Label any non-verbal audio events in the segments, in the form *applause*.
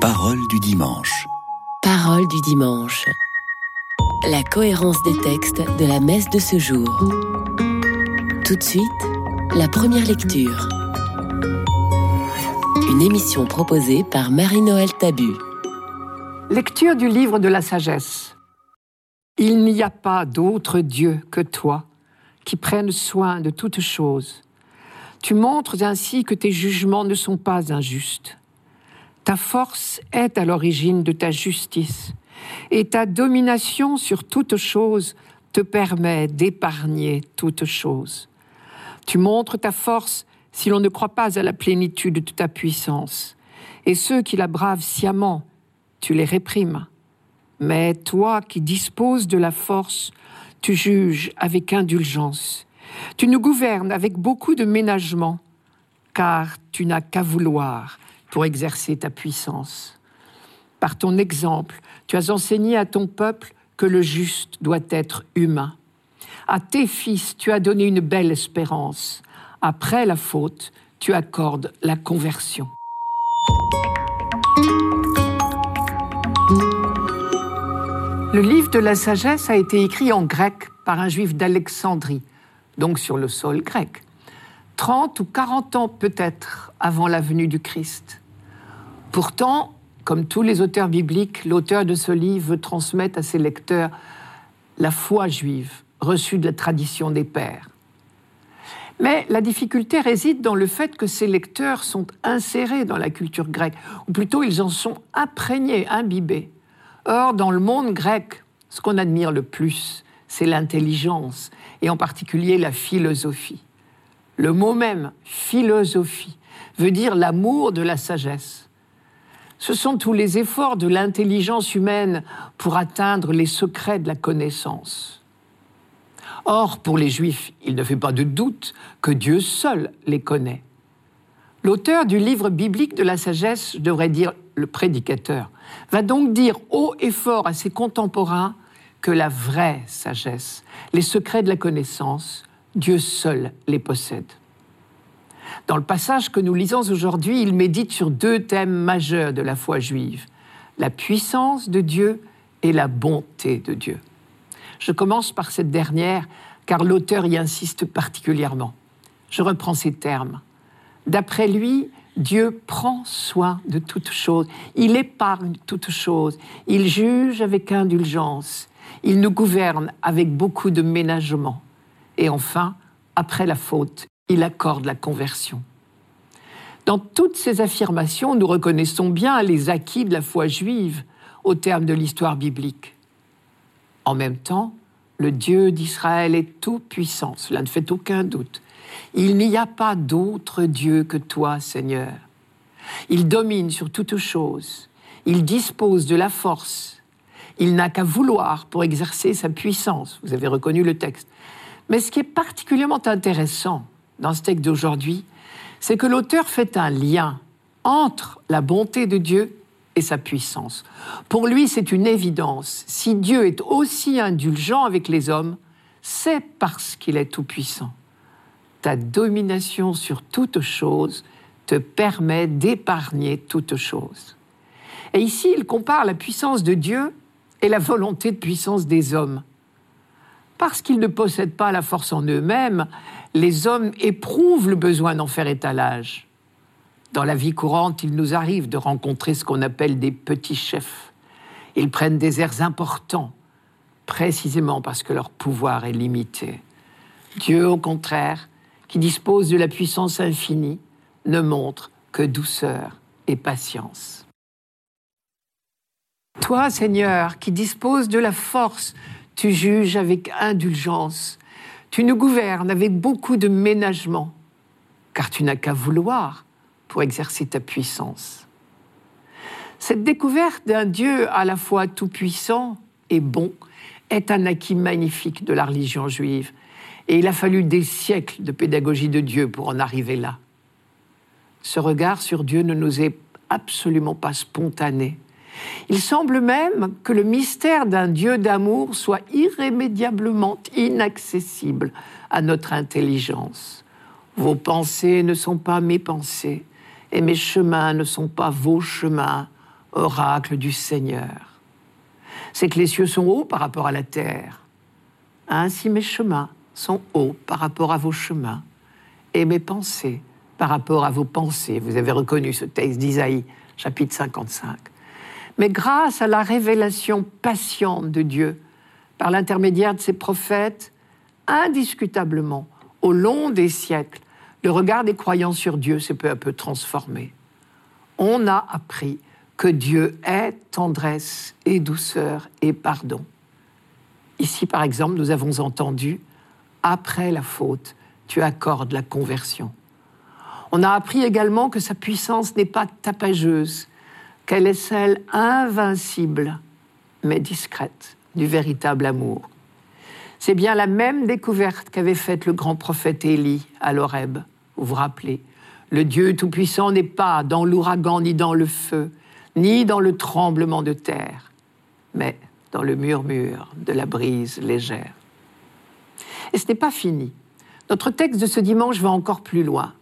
Parole du dimanche. Parole du dimanche. La cohérence des textes de la messe de ce jour. Tout de suite, la première lecture. Une émission proposée par Marie-Noël Tabu. Lecture du livre de la sagesse. Il n'y a pas d'autre Dieu que toi qui prenne soin de toutes choses. Tu montres ainsi que tes jugements ne sont pas injustes. Ta force est à l'origine de ta justice, et ta domination sur toute chose te permet d'épargner toute chose. Tu montres ta force si l'on ne croit pas à la plénitude de ta puissance, et ceux qui la bravent sciemment, tu les réprimes. Mais toi qui disposes de la force, tu juges avec indulgence. Tu nous gouvernes avec beaucoup de ménagement, car tu n'as qu'à vouloir pour exercer ta puissance. Par ton exemple, tu as enseigné à ton peuple que le juste doit être humain. À tes fils, tu as donné une belle espérance. Après la faute, tu accordes la conversion. Le livre de la sagesse a été écrit en grec par un juif d'Alexandrie, donc sur le sol grec. 30 ou 40 ans peut-être avant la venue du Christ. Pourtant, comme tous les auteurs bibliques, l'auteur de ce livre veut transmettre à ses lecteurs la foi juive reçue de la tradition des pères. Mais la difficulté réside dans le fait que ces lecteurs sont insérés dans la culture grecque, ou plutôt ils en sont imprégnés, imbibés. Or, dans le monde grec, ce qu'on admire le plus, c'est l'intelligence, et en particulier la philosophie. Le mot même, philosophie, veut dire l'amour de la sagesse. Ce sont tous les efforts de l'intelligence humaine pour atteindre les secrets de la connaissance. Or, pour les Juifs, il ne fait pas de doute que Dieu seul les connaît. L'auteur du livre biblique de la sagesse, je devrais dire le prédicateur, va donc dire haut et fort à ses contemporains que la vraie sagesse, les secrets de la connaissance, Dieu seul les possède. Dans le passage que nous lisons aujourd'hui, il médite sur deux thèmes majeurs de la foi juive, la puissance de Dieu et la bonté de Dieu. Je commence par cette dernière, car l'auteur y insiste particulièrement. Je reprends ces termes. D'après lui, Dieu prend soin de toutes choses, il épargne toutes choses, il juge avec indulgence, il nous gouverne avec beaucoup de ménagement. Et enfin, après la faute, il accorde la conversion. Dans toutes ces affirmations, nous reconnaissons bien les acquis de la foi juive au terme de l'histoire biblique. En même temps, le Dieu d'Israël est tout puissant, cela ne fait aucun doute. Il n'y a pas d'autre Dieu que toi, Seigneur. Il domine sur toutes choses, il dispose de la force, il n'a qu'à vouloir pour exercer sa puissance. Vous avez reconnu le texte. Mais ce qui est particulièrement intéressant dans ce texte d'aujourd'hui, c'est que l'auteur fait un lien entre la bonté de Dieu et sa puissance. Pour lui, c'est une évidence. Si Dieu est aussi indulgent avec les hommes, c'est parce qu'il est tout-puissant. Ta domination sur toute chose te permet d'épargner toute chose. Et ici, il compare la puissance de Dieu et la volonté de puissance des hommes. Parce qu'ils ne possèdent pas la force en eux-mêmes, les hommes éprouvent le besoin d'en faire étalage. Dans la vie courante, il nous arrive de rencontrer ce qu'on appelle des petits chefs. Ils prennent des airs importants, précisément parce que leur pouvoir est limité. Dieu, au contraire, qui dispose de la puissance infinie, ne montre que douceur et patience. Toi, Seigneur, qui disposes de la force, tu juges avec indulgence, tu nous gouvernes avec beaucoup de ménagement, car tu n'as qu'à vouloir pour exercer ta puissance. Cette découverte d'un Dieu à la fois tout-puissant et bon est un acquis magnifique de la religion juive, et il a fallu des siècles de pédagogie de Dieu pour en arriver là. Ce regard sur Dieu ne nous est absolument pas spontané. Il semble même que le mystère d'un Dieu d'amour soit irrémédiablement inaccessible à notre intelligence. Vos pensées ne sont pas mes pensées, et mes chemins ne sont pas vos chemins. oracle du Seigneur. C'est que les cieux sont hauts par rapport à la terre. Ainsi mes chemins sont hauts par rapport à vos chemins, et mes pensées par rapport à vos pensées. Vous avez reconnu ce texte d'Isaïe, chapitre 55. Mais grâce à la révélation patiente de Dieu, par l'intermédiaire de ses prophètes, indiscutablement, au long des siècles, le regard des croyants sur Dieu s'est peu à peu transformé. On a appris que Dieu est tendresse et douceur et pardon. Ici, par exemple, nous avons entendu, après la faute, tu accordes la conversion. On a appris également que sa puissance n'est pas tapageuse, qu'elle est celle invincible, mais discrète, du véritable amour. C'est bien la même découverte qu'avait faite le grand prophète Élie à l'Horeb. Vous vous rappelez, le Dieu Tout-Puissant n'est pas dans l'ouragan ni dans le feu, ni dans le tremblement de terre, mais dans le murmure de la brise légère. Et ce n'est pas fini. Notre texte de ce dimanche va encore plus loin,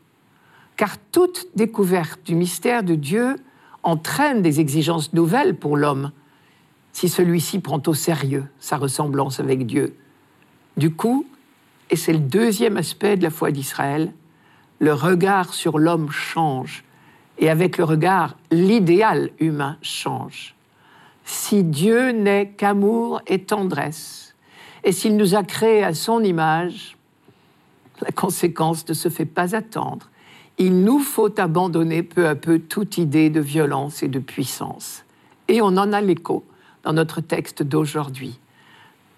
car toute découverte du mystère de Dieu entraîne des exigences nouvelles pour l'homme, si celui-ci prend au sérieux sa ressemblance avec Dieu. Du coup, et c'est le deuxième aspect de la foi d'Israël, le regard sur l'homme change, et avec le regard, l'idéal humain change. Si Dieu n'est qu'amour et tendresse, et s'il nous a créés à son image, la conséquence ne se fait pas attendre. Il nous faut abandonner peu à peu toute idée de violence et de puissance. Et on en a l'écho dans notre texte d'aujourd'hui.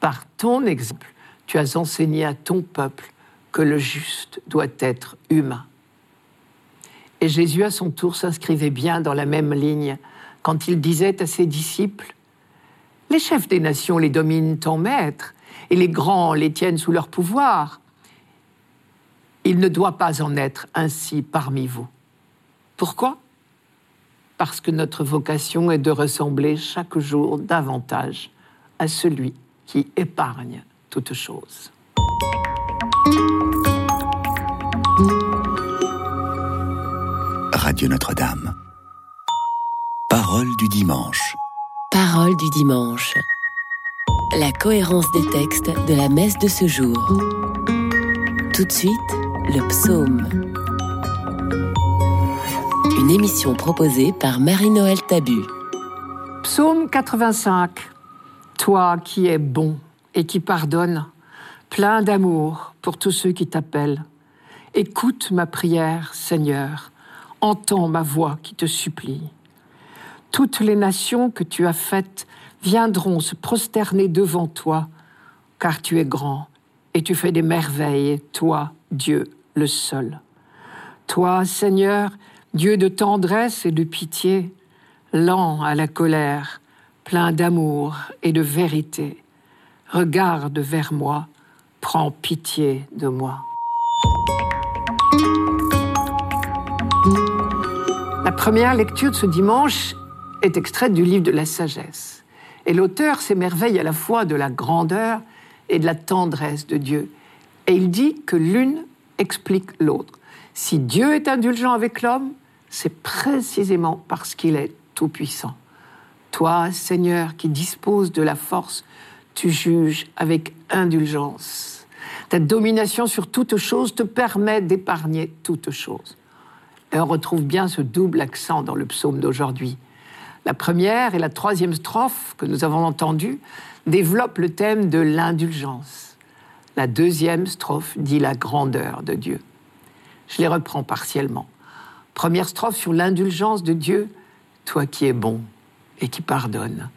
Par ton exemple, tu as enseigné à ton peuple que le juste doit être humain. Et Jésus, à son tour, s'inscrivait bien dans la même ligne quand il disait à ses disciples, Les chefs des nations les dominent en maître, et les grands les tiennent sous leur pouvoir. Il ne doit pas en être ainsi parmi vous. Pourquoi? Parce que notre vocation est de ressembler chaque jour davantage à celui qui épargne toutes choses. Radio Notre-Dame. Parole du dimanche. Parole du dimanche. La cohérence des textes de la messe de ce jour. Tout de suite, le psaume. Une émission proposée par Marie-Noël Tabu. Psaume 85. Toi qui es bon et qui pardonne, plein d'amour pour tous ceux qui t'appellent. Écoute ma prière, Seigneur, entends ma voix qui te supplie. Toutes les nations que tu as faites viendront se prosterner devant toi, car tu es grand et tu fais des merveilles, toi, Dieu, le seul. Toi, Seigneur, Dieu de tendresse et de pitié, lent à la colère, plein d'amour et de vérité, regarde vers moi, prends pitié de moi. La première lecture de ce dimanche est extraite du livre de la sagesse. Et l'auteur s'émerveille à la fois de la grandeur et de la tendresse de Dieu. Et il dit que l'une explique l'autre. Si Dieu est indulgent avec l'homme, c'est précisément parce qu'il est tout-puissant. Toi, Seigneur, qui disposes de la force, tu juges avec indulgence. Ta domination sur toute chose te permet d'épargner toute chose. Et on retrouve bien ce double accent dans le psaume d'aujourd'hui. La première et la troisième strophe que nous avons entendues développent le thème de l'indulgence. La deuxième strophe dit la grandeur de Dieu. Je les reprends partiellement. Première strophe sur l'indulgence de Dieu, toi qui es bon et qui pardonne,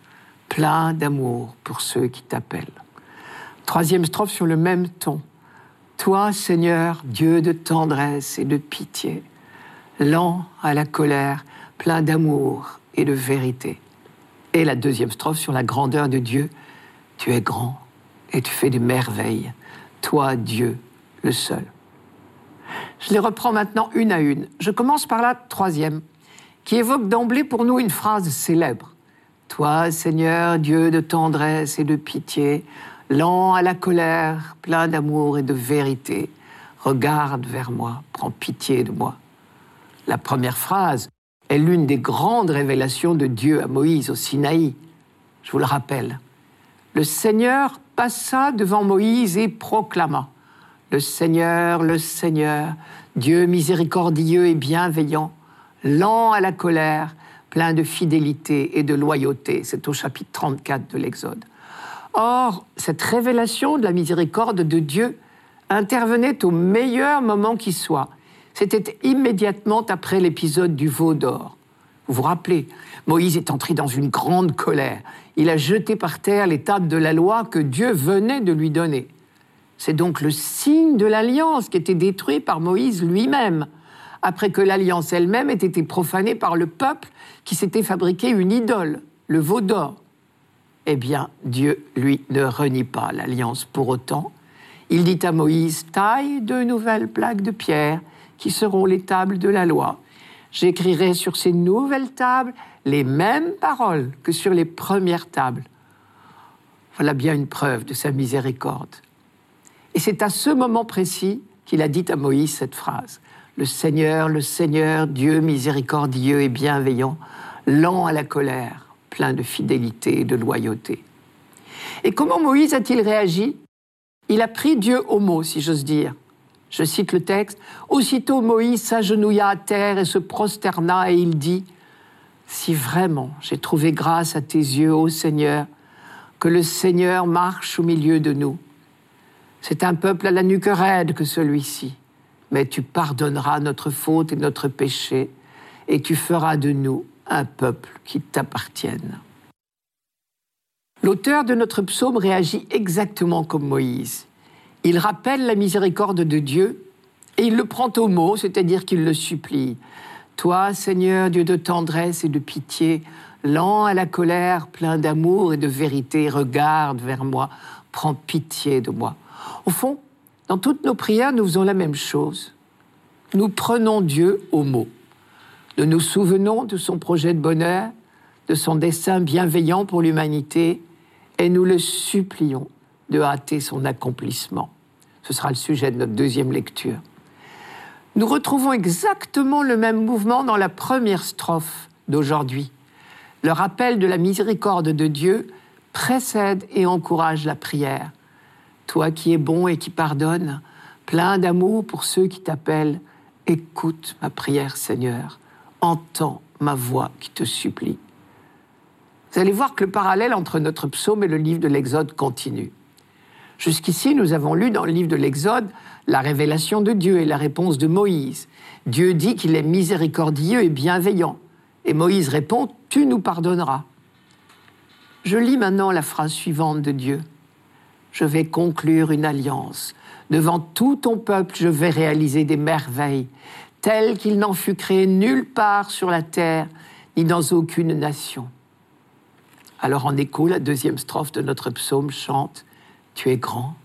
plein d'amour pour ceux qui t'appellent. Troisième strophe sur le même ton. Toi, Seigneur, Dieu de tendresse et de pitié, lent à la colère, plein d'amour et de vérité. Et la deuxième strophe sur la grandeur de Dieu. Tu es grand et tu fais des merveilles. Toi, Dieu, le seul. Je les reprends maintenant une à une. Je commence par la troisième, qui évoque d'emblée pour nous une phrase célèbre. Toi, Seigneur, Dieu de tendresse et de pitié, lent à la colère, plein d'amour et de vérité, regarde vers moi, prends pitié de moi. La première phrase est l'une des grandes révélations de Dieu à Moïse au Sinaï. Je vous le rappelle. Le Seigneur passa devant Moïse et proclama Le Seigneur, le Seigneur, Dieu miséricordieux et bienveillant, lent à la colère, plein de fidélité et de loyauté. C'est au chapitre 34 de l'Exode. Or, cette révélation de la miséricorde de Dieu intervenait au meilleur moment qui soit. C'était immédiatement après l'épisode du veau d'or. Vous vous rappelez, Moïse est entré dans une grande colère. Il a jeté par terre les tables de la loi que Dieu venait de lui donner. C'est donc le signe de l'alliance qui était détruit par Moïse lui-même, après que l'alliance elle-même ait été profanée par le peuple qui s'était fabriqué une idole, le veau d'or. Eh bien, Dieu, lui, ne renie pas l'alliance pour autant. Il dit à Moïse, taille de nouvelles plaques de pierre qui seront les tables de la loi. J'écrirai sur ces nouvelles tables les mêmes paroles que sur les premières tables. Voilà bien une preuve de sa miséricorde. Et c'est à ce moment précis qu'il a dit à Moïse cette phrase. Le Seigneur, le Seigneur, Dieu miséricordieux et bienveillant, lent à la colère, plein de fidélité et de loyauté. Et comment Moïse a-t-il réagi? Il a pris Dieu au mot, si j'ose dire. Je cite le texte. Aussitôt Moïse s'agenouilla à terre et se prosterna et il dit Si vraiment j'ai trouvé grâce à tes yeux, ô Seigneur, que le Seigneur marche au milieu de nous. C'est un peuple à la nuque raide que celui-ci, mais tu pardonneras notre faute et notre péché, et tu feras de nous un peuple qui t'appartienne. L'auteur de notre psaume réagit exactement comme Moïse. Il rappelle la miséricorde de Dieu et il le prend au mot, c'est-à-dire qu'il le supplie. Toi, Seigneur, Dieu de tendresse et de pitié, lent à la colère, plein d'amour et de vérité, regarde vers moi, prends pitié de moi. Au fond, dans toutes nos prières, nous faisons la même chose. Nous prenons Dieu au mot. Nous nous souvenons de son projet de bonheur, de son dessein bienveillant pour l'humanité, et nous le supplions de hâter son accomplissement. Ce sera le sujet de notre deuxième lecture. Nous retrouvons exactement le même mouvement dans la première strophe d'aujourd'hui. Le rappel de la miséricorde de Dieu précède et encourage la prière. Toi qui es bon et qui pardonnes, plein d'amour pour ceux qui t'appellent, écoute ma prière Seigneur, entends ma voix qui te supplie. Vous allez voir que le parallèle entre notre psaume et le livre de l'Exode continue. Jusqu'ici, nous avons lu dans le livre de l'Exode la révélation de Dieu et la réponse de Moïse. Dieu dit qu'il est miséricordieux et bienveillant. Et Moïse répond, Tu nous pardonneras. Je lis maintenant la phrase suivante de Dieu. Je vais conclure une alliance. Devant tout ton peuple, je vais réaliser des merveilles, telles qu'il n'en fut créé nulle part sur la terre, ni dans aucune nation. Alors en écho, la deuxième strophe de notre psaume chante tu es grand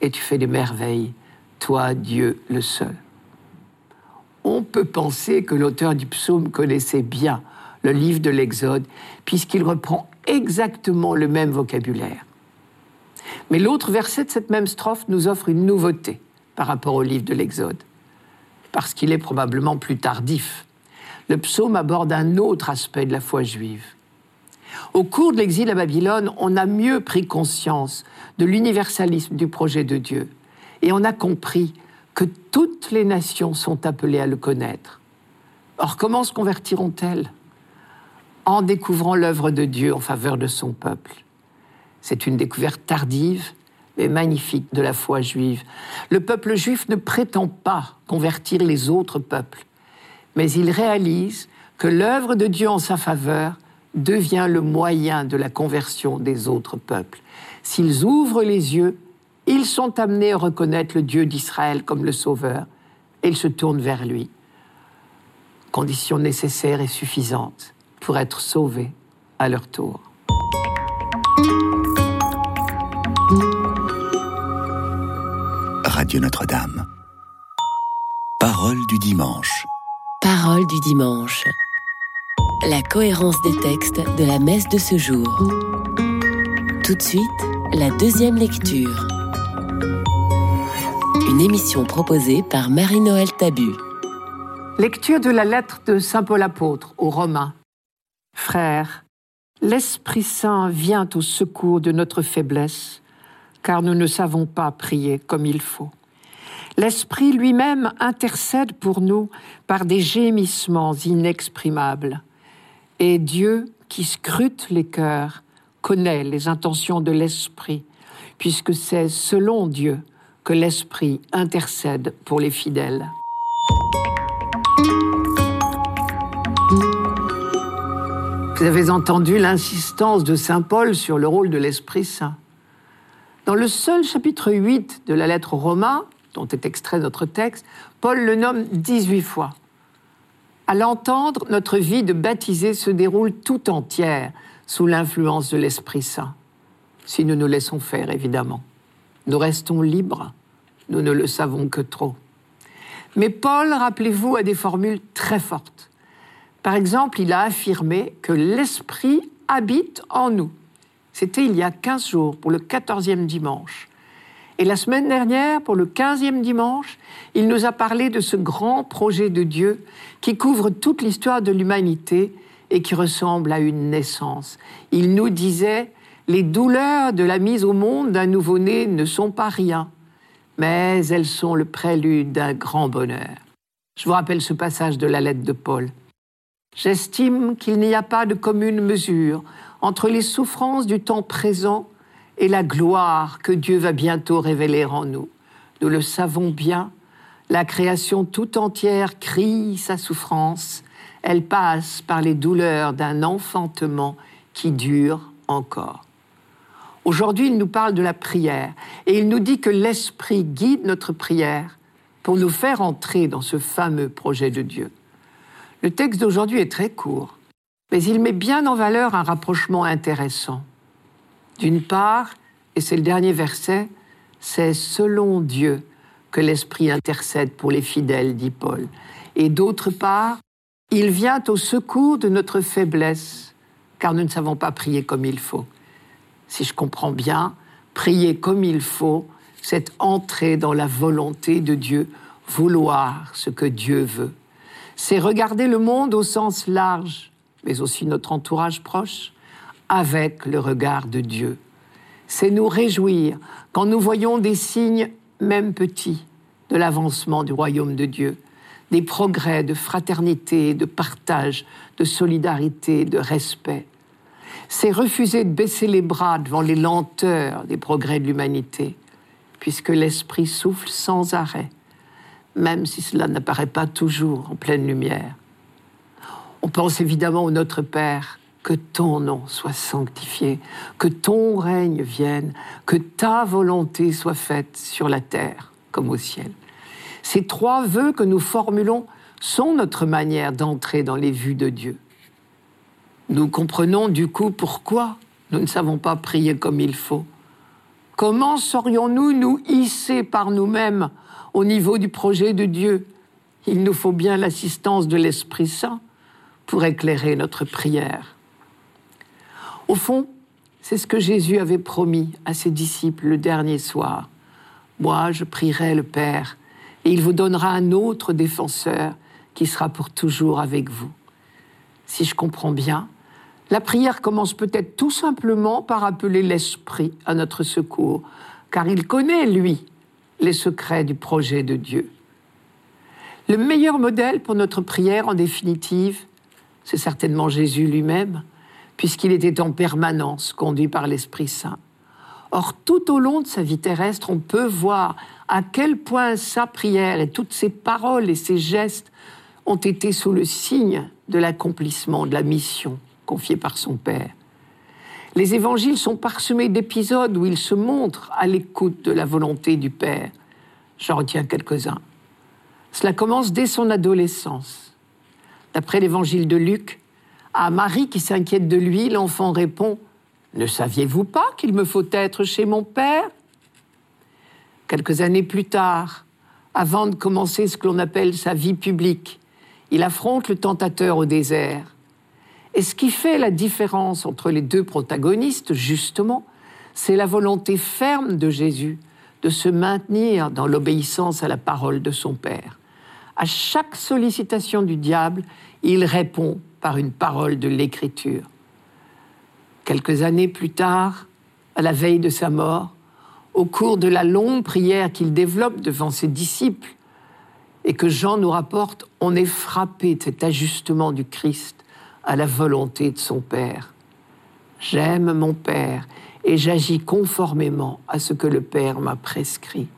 et tu fais des merveilles, toi Dieu le seul. On peut penser que l'auteur du psaume connaissait bien le livre de l'Exode, puisqu'il reprend exactement le même vocabulaire. Mais l'autre verset de cette même strophe nous offre une nouveauté par rapport au livre de l'Exode, parce qu'il est probablement plus tardif. Le psaume aborde un autre aspect de la foi juive. Au cours de l'exil à Babylone, on a mieux pris conscience de l'universalisme du projet de Dieu et on a compris que toutes les nations sont appelées à le connaître. Or, comment se convertiront-elles? En découvrant l'œuvre de Dieu en faveur de son peuple. C'est une découverte tardive, mais magnifique de la foi juive. Le peuple juif ne prétend pas convertir les autres peuples, mais il réalise que l'œuvre de Dieu en sa faveur devient le moyen de la conversion des autres peuples. S'ils ouvrent les yeux, ils sont amenés à reconnaître le Dieu d'Israël comme le Sauveur et ils se tournent vers lui. Condition nécessaire et suffisante pour être sauvés à leur tour. Radio Notre-Dame. Parole du dimanche. Parole du dimanche. La cohérence des textes de la messe de ce jour. Tout de suite, la deuxième lecture. Une émission proposée par Marie-Noël Tabu. Lecture de la lettre de Saint Paul apôtre aux Romains. Frères, l'Esprit Saint vient au secours de notre faiblesse, car nous ne savons pas prier comme il faut. L'Esprit lui-même intercède pour nous par des gémissements inexprimables. Et Dieu, qui scrute les cœurs, connaît les intentions de l'Esprit, puisque c'est selon Dieu que l'Esprit intercède pour les fidèles. Vous avez entendu l'insistance de Saint Paul sur le rôle de l'Esprit Saint. Dans le seul chapitre 8 de la lettre aux Romains, dont est extrait notre texte, Paul le nomme 18 fois. À l'entendre, notre vie de baptisé se déroule tout entière sous l'influence de l'Esprit Saint, si nous nous laissons faire, évidemment. Nous restons libres, nous ne le savons que trop. Mais Paul, rappelez-vous, a des formules très fortes. Par exemple, il a affirmé que l'Esprit habite en nous. C'était il y a 15 jours, pour le 14e dimanche. Et la semaine dernière, pour le 15e dimanche, il nous a parlé de ce grand projet de Dieu qui couvre toute l'histoire de l'humanité et qui ressemble à une naissance. Il nous disait, les douleurs de la mise au monde d'un nouveau-né ne sont pas rien, mais elles sont le prélude d'un grand bonheur. Je vous rappelle ce passage de la lettre de Paul. J'estime qu'il n'y a pas de commune mesure entre les souffrances du temps présent et la gloire que Dieu va bientôt révéler en nous. Nous le savons bien, la création tout entière crie sa souffrance, elle passe par les douleurs d'un enfantement qui dure encore. Aujourd'hui, il nous parle de la prière et il nous dit que l'Esprit guide notre prière pour nous faire entrer dans ce fameux projet de Dieu. Le texte d'aujourd'hui est très court, mais il met bien en valeur un rapprochement intéressant. D'une part, et c'est le dernier verset, c'est selon Dieu que l'Esprit intercède pour les fidèles, dit Paul. Et d'autre part, il vient au secours de notre faiblesse, car nous ne savons pas prier comme il faut. Si je comprends bien, prier comme il faut, c'est entrer dans la volonté de Dieu, vouloir ce que Dieu veut c'est regarder le monde au sens large, mais aussi notre entourage proche, avec le regard de Dieu. C'est nous réjouir quand nous voyons des signes, même petits, de l'avancement du royaume de Dieu, des progrès de fraternité, de partage, de solidarité, de respect. C'est refuser de baisser les bras devant les lenteurs des progrès de l'humanité, puisque l'Esprit souffle sans arrêt même si cela n'apparaît pas toujours en pleine lumière. On pense évidemment au Notre Père, que ton nom soit sanctifié, que ton règne vienne, que ta volonté soit faite sur la terre comme au ciel. Ces trois vœux que nous formulons sont notre manière d'entrer dans les vues de Dieu. Nous comprenons du coup pourquoi nous ne savons pas prier comme il faut. Comment saurions-nous nous hisser par nous-mêmes au niveau du projet de Dieu? Il nous faut bien l'assistance de l'Esprit Saint pour éclairer notre prière. Au fond, c'est ce que Jésus avait promis à ses disciples le dernier soir. Moi, je prierai le Père, et il vous donnera un autre défenseur qui sera pour toujours avec vous. Si je comprends bien, la prière commence peut-être tout simplement par appeler l'Esprit à notre secours, car il connaît, lui, les secrets du projet de Dieu. Le meilleur modèle pour notre prière, en définitive, c'est certainement Jésus lui-même, puisqu'il était en permanence conduit par l'Esprit Saint. Or, tout au long de sa vie terrestre, on peut voir à quel point sa prière et toutes ses paroles et ses gestes ont été sous le signe de l'accomplissement de la mission confiée par son Père. Les évangiles sont parsemés d'épisodes où il se montre à l'écoute de la volonté du Père. J'en retiens quelques-uns. Cela commence dès son adolescence. D'après l'évangile de Luc, à Marie qui s'inquiète de lui, l'enfant répond Ne saviez-vous pas qu'il me faut être chez mon Père? Quelques années plus tard, avant de commencer ce que l'on appelle sa vie publique, il affronte le tentateur au désert. Et ce qui fait la différence entre les deux protagonistes, justement, c'est la volonté ferme de Jésus de se maintenir dans l'obéissance à la parole de son Père. à chaque sollicitation du diable, il répond par une parole de l'Écriture. Quelques années plus tard, à la veille de sa mort, au cours de la longue prière qu'il développe devant ses disciples, et que Jean nous rapporte, on est frappé de cet ajustement du Christ à la volonté de son Père. J'aime mon Père et j'agis conformément à ce que le Père m'a prescrit.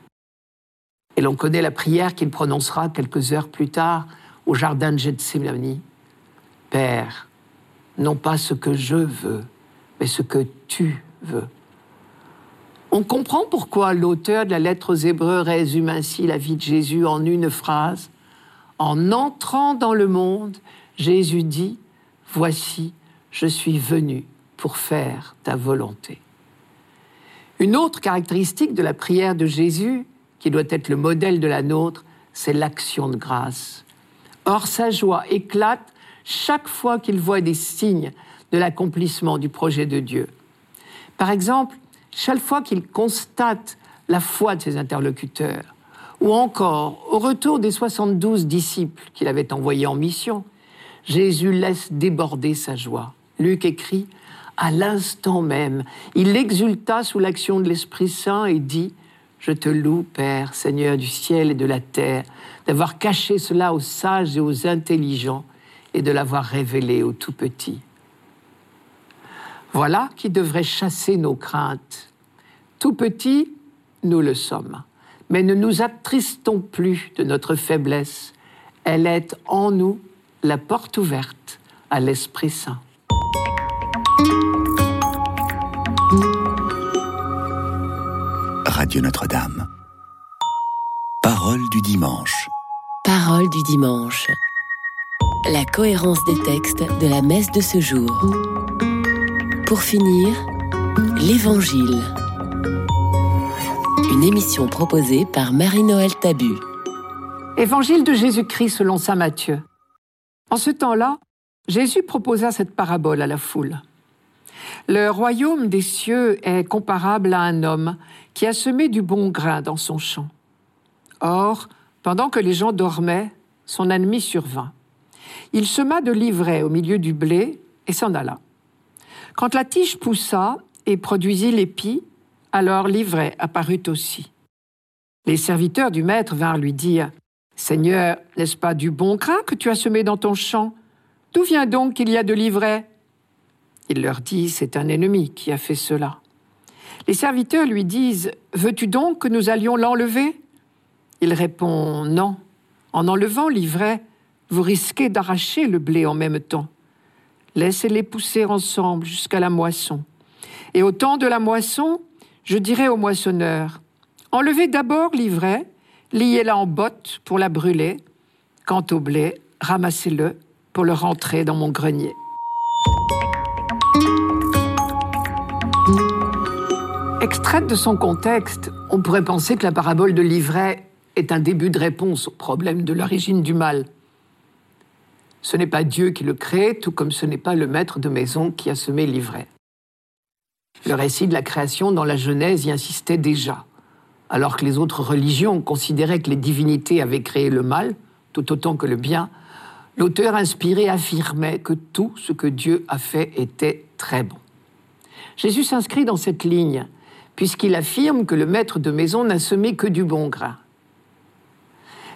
Et l'on connaît la prière qu'il prononcera quelques heures plus tard au jardin de Gethsemane. Père, non pas ce que je veux, mais ce que tu veux. On comprend pourquoi l'auteur de la lettre aux Hébreux résume ainsi la vie de Jésus en une phrase. En entrant dans le monde, Jésus dit, Voici, je suis venu pour faire ta volonté. Une autre caractéristique de la prière de Jésus, qui doit être le modèle de la nôtre, c'est l'action de grâce. Or, sa joie éclate chaque fois qu'il voit des signes de l'accomplissement du projet de Dieu. Par exemple, chaque fois qu'il constate la foi de ses interlocuteurs, ou encore au retour des 72 disciples qu'il avait envoyés en mission, Jésus laisse déborder sa joie. Luc écrit, à l'instant même, il exulta sous l'action de l'Esprit Saint et dit, Je te loue, Père, Seigneur du ciel et de la terre, d'avoir caché cela aux sages et aux intelligents et de l'avoir révélé aux tout petits. Voilà qui devrait chasser nos craintes. Tout petits, nous le sommes. Mais ne nous attristons plus de notre faiblesse. Elle est en nous la porte ouverte à l'Esprit Saint. Radio Notre-Dame. Parole du dimanche. Parole du dimanche. La cohérence des textes de la messe de ce jour. Pour finir, l'Évangile. Une émission proposée par Marie-Noël Tabu. Évangile de Jésus-Christ selon Saint Matthieu. En ce temps-là, Jésus proposa cette parabole à la foule. Le royaume des cieux est comparable à un homme qui a semé du bon grain dans son champ. Or, pendant que les gens dormaient, son ennemi survint. Il sema de l'ivraie au milieu du blé et s'en alla. Quand la tige poussa et produisit l'épi, alors l'ivraie apparut aussi. Les serviteurs du maître vinrent lui dire Seigneur, n'est-ce pas du bon grain que tu as semé dans ton champ? D'où vient donc qu'il y a de l'ivraie Il leur dit C'est un ennemi qui a fait cela. Les serviteurs lui disent Veux-tu donc que nous allions l'enlever? Il répond Non. En enlevant l'ivraie, vous risquez d'arracher le blé en même temps. Laissez-les pousser ensemble jusqu'à la moisson. Et au temps de la moisson, je dirai au moissonneur Enlevez d'abord l'ivraie, liez-la en botte pour la brûler. Quant au blé, ramassez-le pour le rentrer dans mon grenier. Extraite de son contexte, on pourrait penser que la parabole de l'ivraie est un début de réponse au problème de l'origine du mal. Ce n'est pas Dieu qui le crée, tout comme ce n'est pas le maître de maison qui a semé l'ivraie. Le récit de la création dans la Genèse y insistait déjà, alors que les autres religions considéraient que les divinités avaient créé le mal, tout autant que le bien, l'auteur inspiré affirmait que tout ce que Dieu a fait était très bon. Jésus s'inscrit dans cette ligne puisqu'il affirme que le maître de maison n'a semé que du bon grain.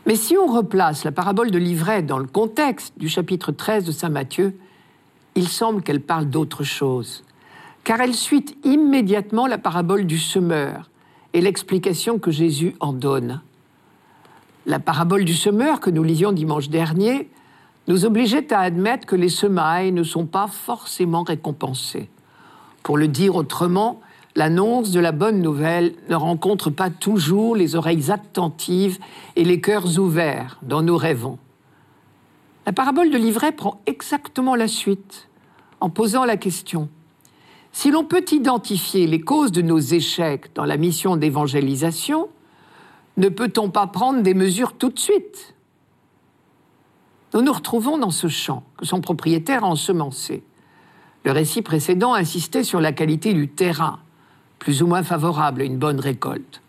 Mais si on replace la parabole de l'ivraie dans le contexte du chapitre 13 de Saint Matthieu, il semble qu'elle parle d'autre chose, car elle suit immédiatement la parabole du semeur et l'explication que Jésus en donne. La parabole du semeur que nous lisions dimanche dernier nous obligeait à admettre que les semailles ne sont pas forcément récompensées. Pour le dire autrement, l'annonce de la bonne nouvelle ne rencontre pas toujours les oreilles attentives et les cœurs ouverts dont nous rêvons. La parabole de l'ivraie prend exactement la suite en posant la question si l'on peut identifier les causes de nos échecs dans la mission d'évangélisation, ne peut-on pas prendre des mesures tout de suite? Nous nous retrouvons dans ce champ que son propriétaire a ensemencé. Le récit précédent insistait sur la qualité du terrain plus ou moins favorable à une bonne récolte.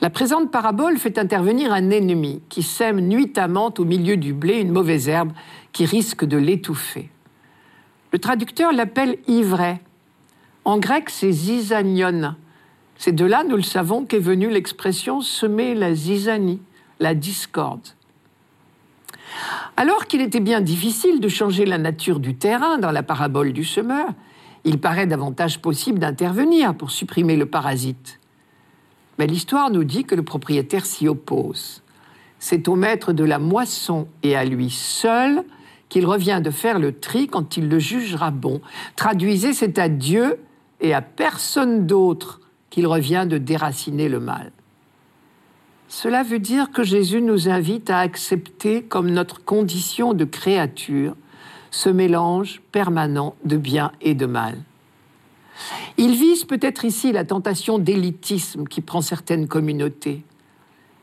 La présente parabole fait intervenir un ennemi qui sème nuitamment au milieu du blé une mauvaise herbe qui risque de l'étouffer. Le traducteur l'appelle ivraie. En grec, c'est zizanion. C'est de là, nous le savons, qu'est venue l'expression semer la zizanie, la discorde. Alors qu'il était bien difficile de changer la nature du terrain dans la parabole du semeur, il paraît davantage possible d'intervenir pour supprimer le parasite. Mais l'histoire nous dit que le propriétaire s'y oppose. C'est au maître de la moisson et à lui seul qu'il revient de faire le tri quand il le jugera bon. Traduisez, c'est à Dieu et à personne d'autre qu'il revient de déraciner le mal. Cela veut dire que Jésus nous invite à accepter comme notre condition de créature ce mélange permanent de bien et de mal. Il vise peut-être ici la tentation d'élitisme qui prend certaines communautés.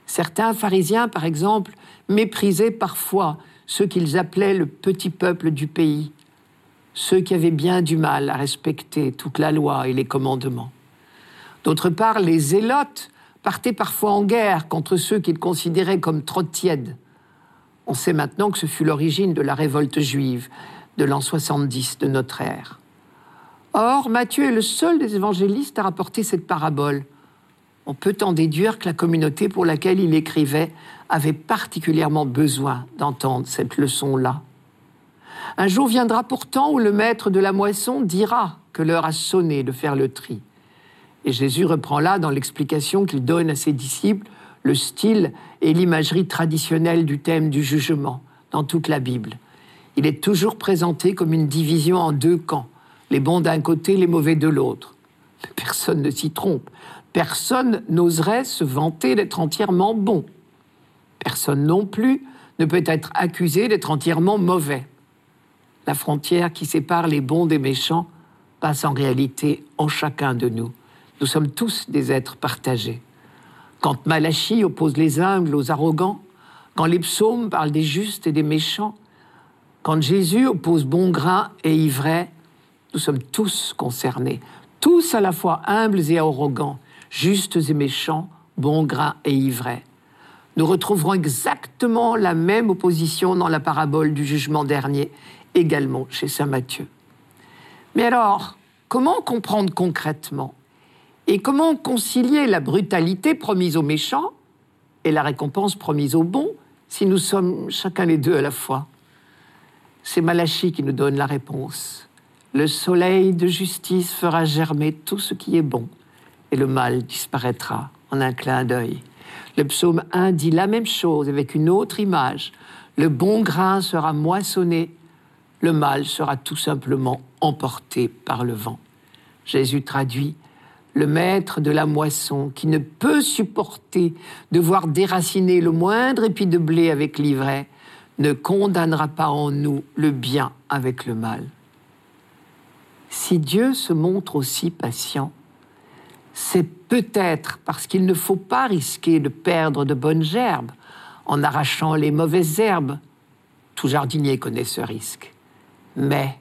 Certains pharisiens, par exemple, méprisaient parfois ceux qu'ils appelaient le petit peuple du pays, ceux qui avaient bien du mal à respecter toute la loi et les commandements. D'autre part, les zélotes partaient parfois en guerre contre ceux qu'ils considéraient comme trop tièdes. On sait maintenant que ce fut l'origine de la révolte juive de l'an 70 de notre ère. Or, Matthieu est le seul des évangélistes à rapporter cette parabole. On peut en déduire que la communauté pour laquelle il écrivait avait particulièrement besoin d'entendre cette leçon-là. Un jour viendra pourtant où le maître de la moisson dira que l'heure a sonné de faire le tri. Et Jésus reprend là, dans l'explication qu'il donne à ses disciples, le style et l'imagerie traditionnelle du thème du jugement dans toute la Bible. Il est toujours présenté comme une division en deux camps les bons d'un côté, les mauvais de l'autre. *laughs* Personne ne s'y trompe. Personne n'oserait se vanter d'être entièrement bon. Personne non plus ne peut être accusé d'être entièrement mauvais. La frontière qui sépare les bons des méchants passe en réalité en chacun de nous. Nous sommes tous des êtres partagés. Quand Malachie oppose les humbles aux arrogants, quand les psaumes parlent des justes et des méchants, quand Jésus oppose bon grain et ivraie, nous sommes tous concernés, tous à la fois humbles et arrogants, justes et méchants, bons grains et ivrais. Nous retrouverons exactement la même opposition dans la parabole du jugement dernier, également chez Saint Matthieu. Mais alors, comment comprendre concrètement et comment concilier la brutalité promise aux méchants et la récompense promise aux bons si nous sommes chacun les deux à la fois? C'est Malachie qui nous donne la réponse. Le soleil de justice fera germer tout ce qui est bon, et le mal disparaîtra en un clin d'œil. Le psaume 1 dit la même chose avec une autre image. Le bon grain sera moissonné, le mal sera tout simplement emporté par le vent. Jésus traduit le maître de la moisson qui ne peut supporter de voir déraciner le moindre épi de blé avec l'ivraie, ne condamnera pas en nous le bien avec le mal. Si Dieu se montre aussi patient, c'est peut-être parce qu'il ne faut pas risquer de perdre de bonnes gerbes en arrachant les mauvaises herbes. Tout jardinier connaît ce risque. Mais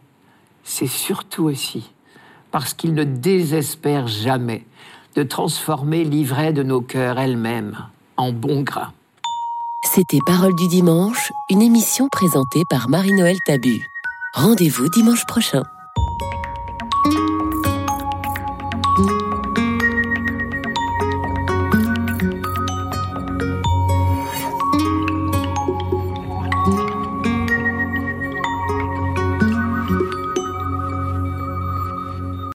c'est surtout aussi parce qu'il ne désespère jamais de transformer l'ivraie de nos cœurs elle-même en bon grain. C'était Parole du dimanche, une émission présentée par Marie-Noël Tabu. Rendez-vous dimanche prochain.